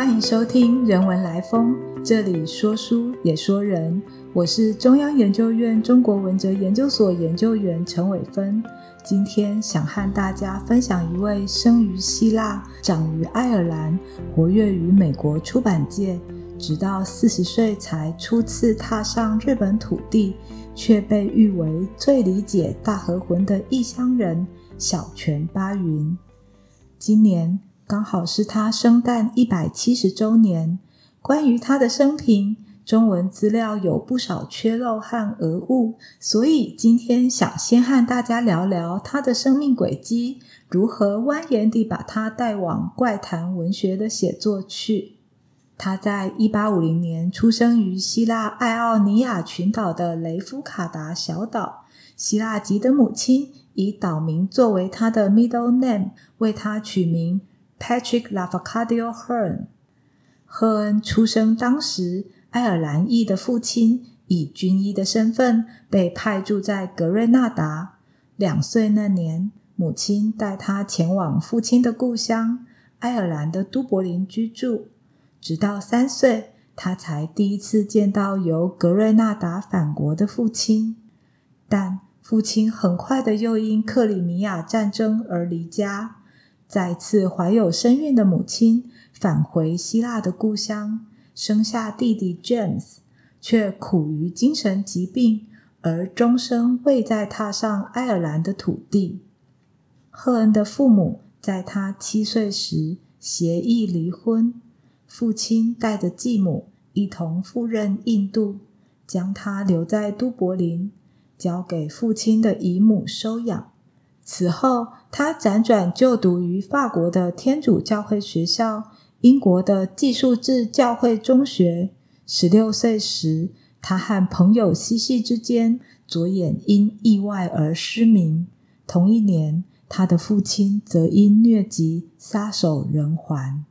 欢迎收听《人文来风》，这里说书也说人。我是中央研究院中国文哲研究所研究员陈伟芬。今天想和大家分享一位生于希腊、长于爱尔兰、活跃于美国出版界，直到四十岁才初次踏上日本土地，却被誉为最理解大和魂的异乡人小泉八云。今年刚好是他生诞一百七十周年。关于他的生平，中文资料有不少缺漏和讹误，所以今天想先和大家聊聊他的生命轨迹，如何蜿蜒地把他带往怪谈文学的写作去。他在一八五零年出生于希腊爱奥尼亚群岛的雷夫卡达小岛，希腊籍的母亲。以岛名作为他的 middle name，为他取名 Patrick Lavacadio Hearn。赫恩出生当时，爱尔兰裔的父亲以军医的身份被派驻在格瑞纳达。两岁那年，母亲带他前往父亲的故乡爱尔兰的都柏林居住。直到三岁，他才第一次见到由格瑞纳达返国的父亲，但。父亲很快的又因克里米亚战争而离家，再次怀有身孕的母亲返回希腊的故乡，生下弟弟 James，却苦于精神疾病，而终生未再踏上爱尔兰的土地。赫恩的父母在他七岁时协议离婚，父亲带着继母一同赴任印度，将他留在都柏林。交给父亲的姨母收养。此后，他辗转就读于法国的天主教会学校、英国的寄宿制教会中学。十六岁时，他和朋友嬉戏之间，左眼因意外而失明。同一年，他的父亲则因疟疾撒手人寰。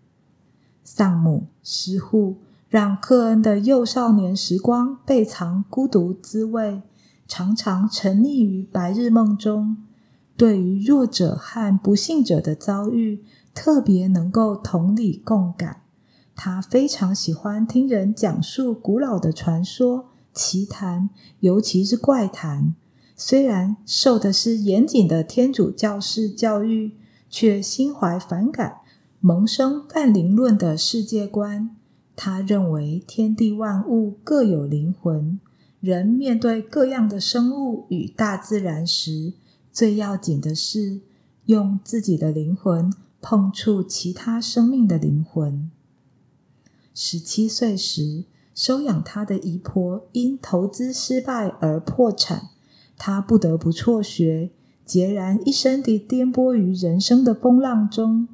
丧母失户，让克恩的幼少年时光倍尝孤独滋味。常常沉溺于白日梦中，对于弱者和不幸者的遭遇特别能够同理共感。他非常喜欢听人讲述古老的传说、奇谈，尤其是怪谈。虽然受的是严谨的天主教式教育，却心怀反感，萌生泛灵论的世界观。他认为天地万物各有灵魂。人面对各样的生物与大自然时，最要紧的是用自己的灵魂碰触其他生命的灵魂。十七岁时，收养他的姨婆因投资失败而破产，他不得不辍学，孑然一身地颠簸于人生的风浪中。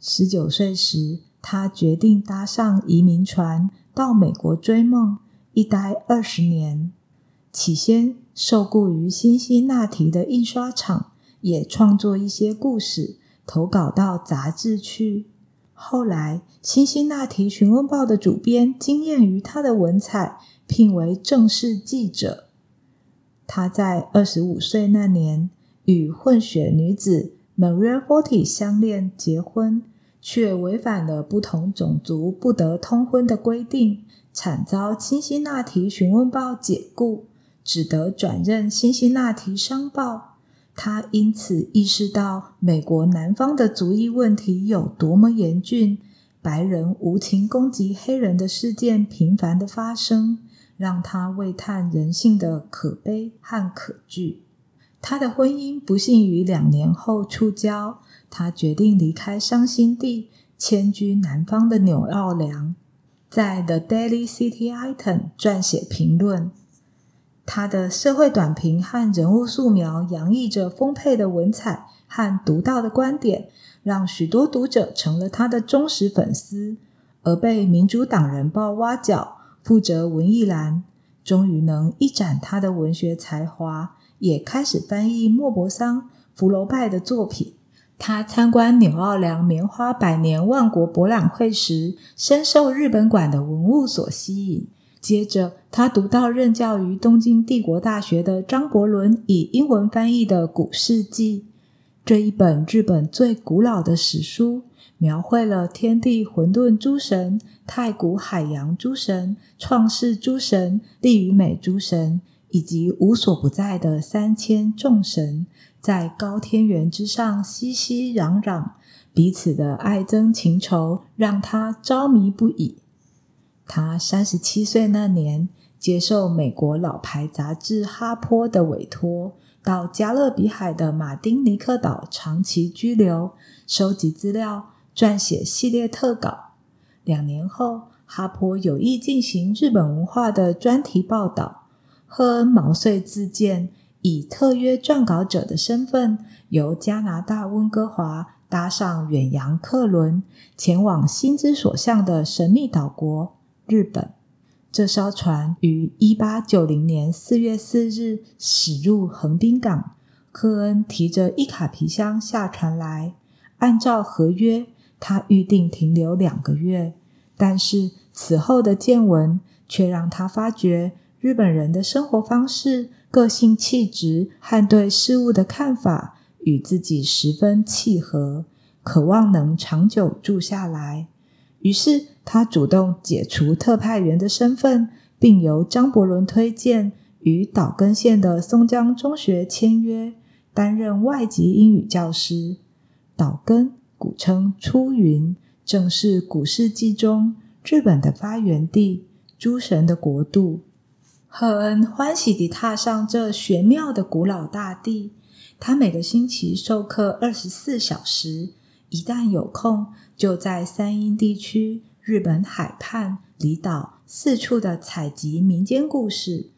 十九岁时，他决定搭上移民船到美国追梦。一待二十年，起先受雇于辛辛那提的印刷厂，也创作一些故事，投稿到杂志去。后来，辛辛那提询问报的主编惊艳于他的文采，聘为正式记者。他在二十五岁那年与混血女子 Maria Forty 相恋结婚，却违反了不同种族不得通婚的规定。惨遭辛辛那提询问报解雇，只得转任辛辛那提商报。他因此意识到美国南方的族裔问题有多么严峻，白人无情攻击黑人的事件频繁的发生，让他为叹人性的可悲和可惧。他的婚姻不幸于两年后触礁，他决定离开伤心地，迁居南方的纽奥良。在《The Daily City Item》撰写评论，他的社会短评和人物素描洋溢着丰沛的文采和独到的观点，让许多读者成了他的忠实粉丝。而被民主党人报挖角，负责文艺栏，终于能一展他的文学才华，也开始翻译莫泊桑、福楼拜的作品。他参观纽奥良棉花百年万国博览会时，深受日本馆的文物所吸引。接着，他读到任教于东京帝国大学的张伯伦以英文翻译的《古世纪》，这一本日本最古老的史书，描绘了天地混沌诸神、太古海洋诸神、创世诸神、力与美诸神，以及无所不在的三千众神，在高天原之上熙熙攘攘，彼此的爱憎情仇让他着迷不已。他三十七岁那年，接受美国老牌杂志《哈坡》的委托。到加勒比海的马丁尼克岛长期居留，收集资料，撰写系列特稿。两年后，哈坡有意进行日本文化的专题报道。赫恩毛遂自荐，以特约撰稿者的身份，由加拿大温哥华搭上远洋客轮，前往心之所向的神秘岛国——日本。这艘船于一八九零年四月四日驶入横滨港。科恩提着一卡皮箱下船来，按照合约，他预定停留两个月。但是此后的见闻却让他发觉，日本人的生活方式、个性气质和对事物的看法与自己十分契合，渴望能长久住下来。于是，他主动解除特派员的身份，并由张伯伦推荐，与岛根县的松江中学签约，担任外籍英语教师。岛根古称出云，正是古世纪中日本的发源地，诸神的国度。赫恩欢喜地踏上这玄妙的古老大地。他每个星期授课二十四小时。一旦有空，就在三英地区、日本海畔、离岛四处的采集民间故事。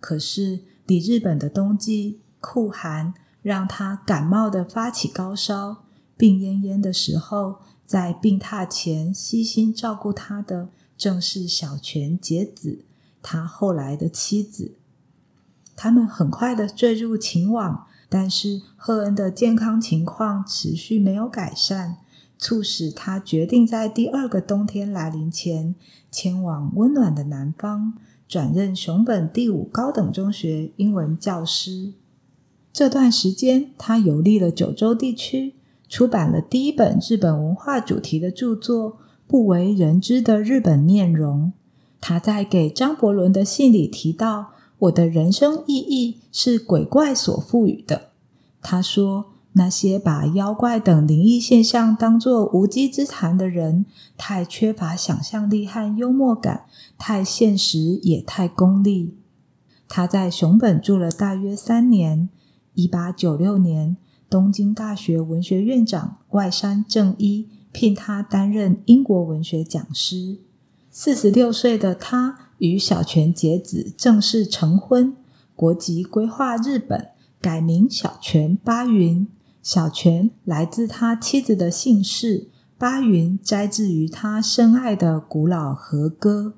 可是，离日本的冬季酷寒，让他感冒的发起高烧，病恹恹的时候，在病榻前悉心照顾他的，正是小泉节子，他后来的妻子。他们很快的坠入情网。但是赫恩的健康情况持续没有改善，促使他决定在第二个冬天来临前前往温暖的南方，转任熊本第五高等中学英文教师。这段时间，他游历了九州地区，出版了第一本日本文化主题的著作《不为人知的日本面容》。他在给张伯伦的信里提到。我的人生意义是鬼怪所赋予的。他说：“那些把妖怪等灵异现象当作无稽之谈的人，太缺乏想象力和幽默感，太现实也太功利。”他在熊本住了大约三年。一八九六年，东京大学文学院长外山正一聘他担任英国文学讲师。四十六岁的他。与小泉节子正式成婚，国籍规划日本，改名小泉八云。小泉来自他妻子的姓氏，八云摘自于他深爱的古老和歌。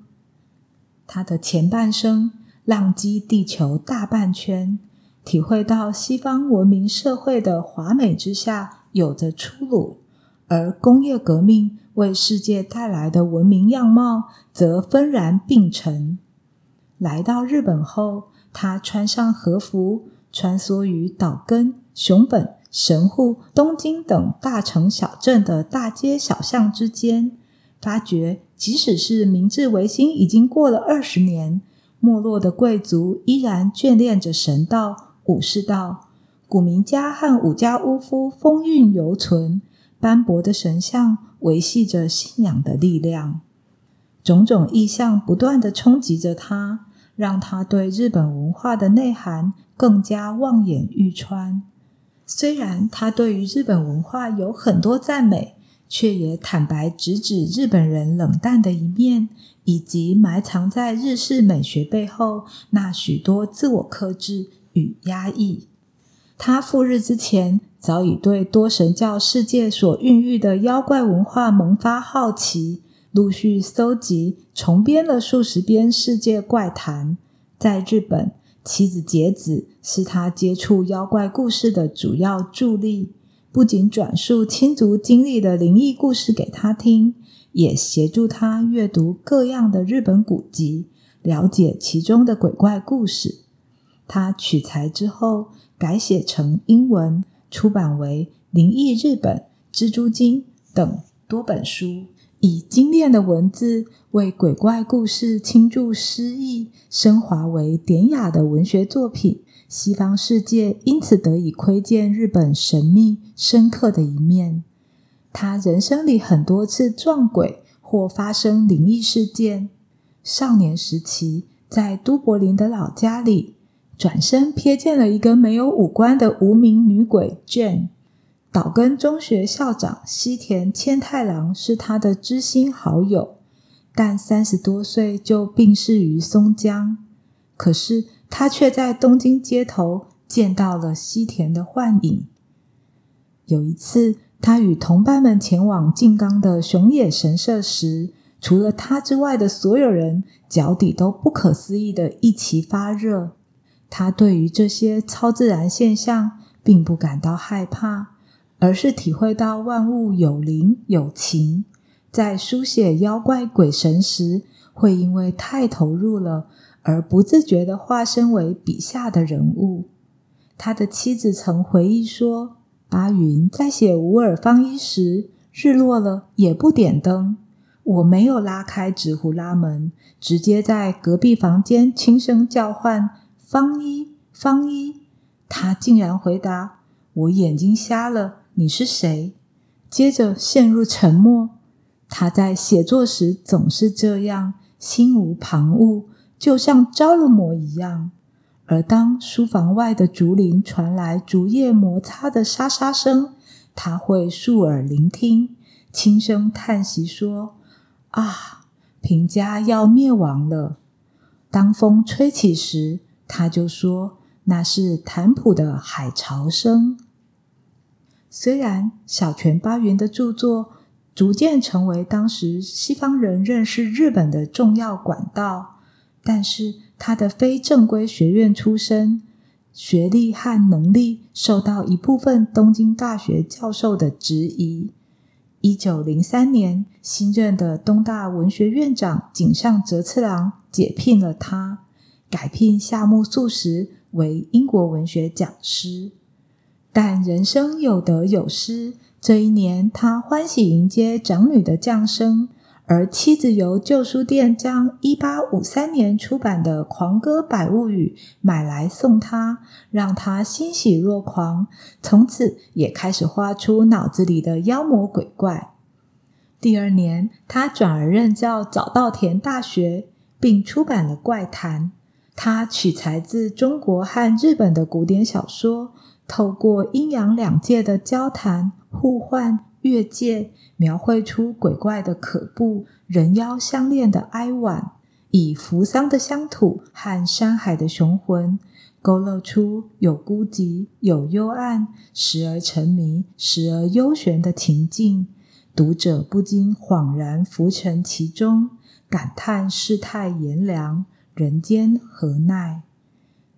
他的前半生浪迹地球大半圈，体会到西方文明社会的华美之下有着出路，而工业革命。为世界带来的文明样貌，则纷然并陈。来到日本后，他穿上和服，穿梭于岛根、熊本、神户、东京等大城小镇的大街小巷之间，发觉即使是明治维新已经过了二十年，没落的贵族依然眷恋着神道、武士道，古名家和武家屋夫风韵犹存，斑驳的神像。维系着信仰的力量，种种意象不断的冲击着他，让他对日本文化的内涵更加望眼欲穿。虽然他对于日本文化有很多赞美，却也坦白直指日本人冷淡的一面，以及埋藏在日式美学背后那许多自我克制与压抑。他赴日之前。早已对多神教世界所孕育的妖怪文化萌发好奇，陆续搜集、重编了数十篇世界怪谈。在日本，妻子节子是他接触妖怪故事的主要助力，不仅转述亲族经历的灵异故事给他听，也协助他阅读各样的日本古籍，了解其中的鬼怪故事。他取材之后，改写成英文。出版为《灵异日本》《蜘蛛精》等多本书，以精炼的文字为鬼怪故事倾注诗意，升华为典雅的文学作品。西方世界因此得以窥见日本神秘深刻的一面。他人生里很多次撞鬼或发生灵异事件。少年时期在都柏林的老家里，转身瞥见了一个没有五官的无名女鬼 Jane。岛根中学校长西田千太郎是他的知心好友，但三十多岁就病逝于松江。可是。他却在东京街头见到了西田的幻影。有一次，他与同伴们前往静冈的熊野神社时，除了他之外的所有人脚底都不可思议的一起发热。他对于这些超自然现象并不感到害怕，而是体会到万物有灵有情。在书写妖怪鬼神时，会因为太投入了。而不自觉地化身为笔下的人物。他的妻子曾回忆说：“巴云在写《吾尔方一》时，日落了也不点灯。我没有拉开纸糊拉门，直接在隔壁房间轻声叫唤：‘方一，方一！’他竟然回答：‘我眼睛瞎了，你是谁？’接着陷入沉默。他在写作时总是这样，心无旁骛。”就像着了魔一样，而当书房外的竹林传来竹叶摩擦的沙沙声，他会竖耳聆听，轻声叹息说：“啊，平家要灭亡了。”当风吹起时，他就说：“那是坦普的海潮声。”虽然小泉八云的著作逐渐成为当时西方人认识日本的重要管道。但是他的非正规学院出身，学历和能力受到一部分东京大学教授的质疑。一九零三年，新任的东大文学院长井上哲次郎解聘了他，改聘夏目漱石为英国文学讲师。但人生有得有失，这一年他欢喜迎接长女的降生。而妻子由旧书店将一八五三年出版的《狂歌百物语》买来送他，让他欣喜若狂，从此也开始画出脑子里的妖魔鬼怪。第二年，他转而任教早稻田大学，并出版了《怪谈》。他取材自中国和日本的古典小说，透过阴阳两界的交谈互换。越界描绘出鬼怪的可怖，人妖相恋的哀婉，以扶桑的乡土和山海的雄浑，勾勒出有孤寂、有幽暗，时而沉迷，时而幽玄的情境，读者不禁恍然浮沉其中，感叹世态炎凉，人间何奈？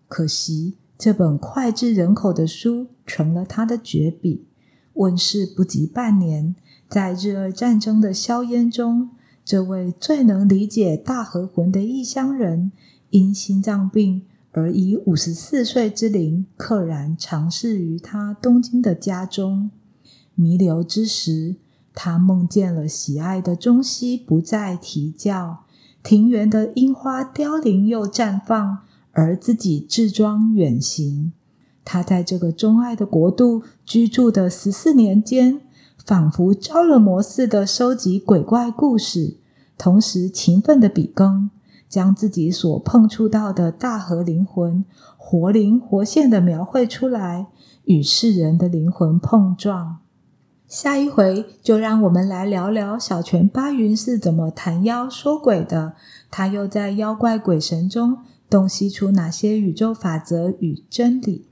可惜这本脍炙人口的书成了他的绝笔。问世不及半年，在日俄战争的硝烟中，这位最能理解大和魂的异乡人，因心脏病而以五十四岁之龄，溘然长逝于他东京的家中。弥留之时，他梦见了喜爱的中西不再啼叫，庭园的樱花凋零又绽放，而自己置装远行。他在这个钟爱的国度居住的十四年间，仿佛着了魔似的收集鬼怪故事，同时勤奋的笔耕，将自己所碰触到的大河灵魂活灵活现的描绘出来，与世人的灵魂碰撞。下一回就让我们来聊聊小泉八云是怎么谈妖说鬼的，他又在妖怪鬼神中洞悉出哪些宇宙法则与真理。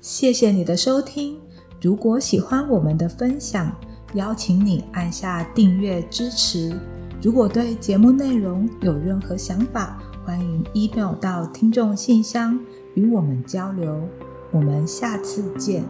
谢谢你的收听。如果喜欢我们的分享，邀请你按下订阅支持。如果对节目内容有任何想法，欢迎 email 到听众信箱与我们交流。我们下次见。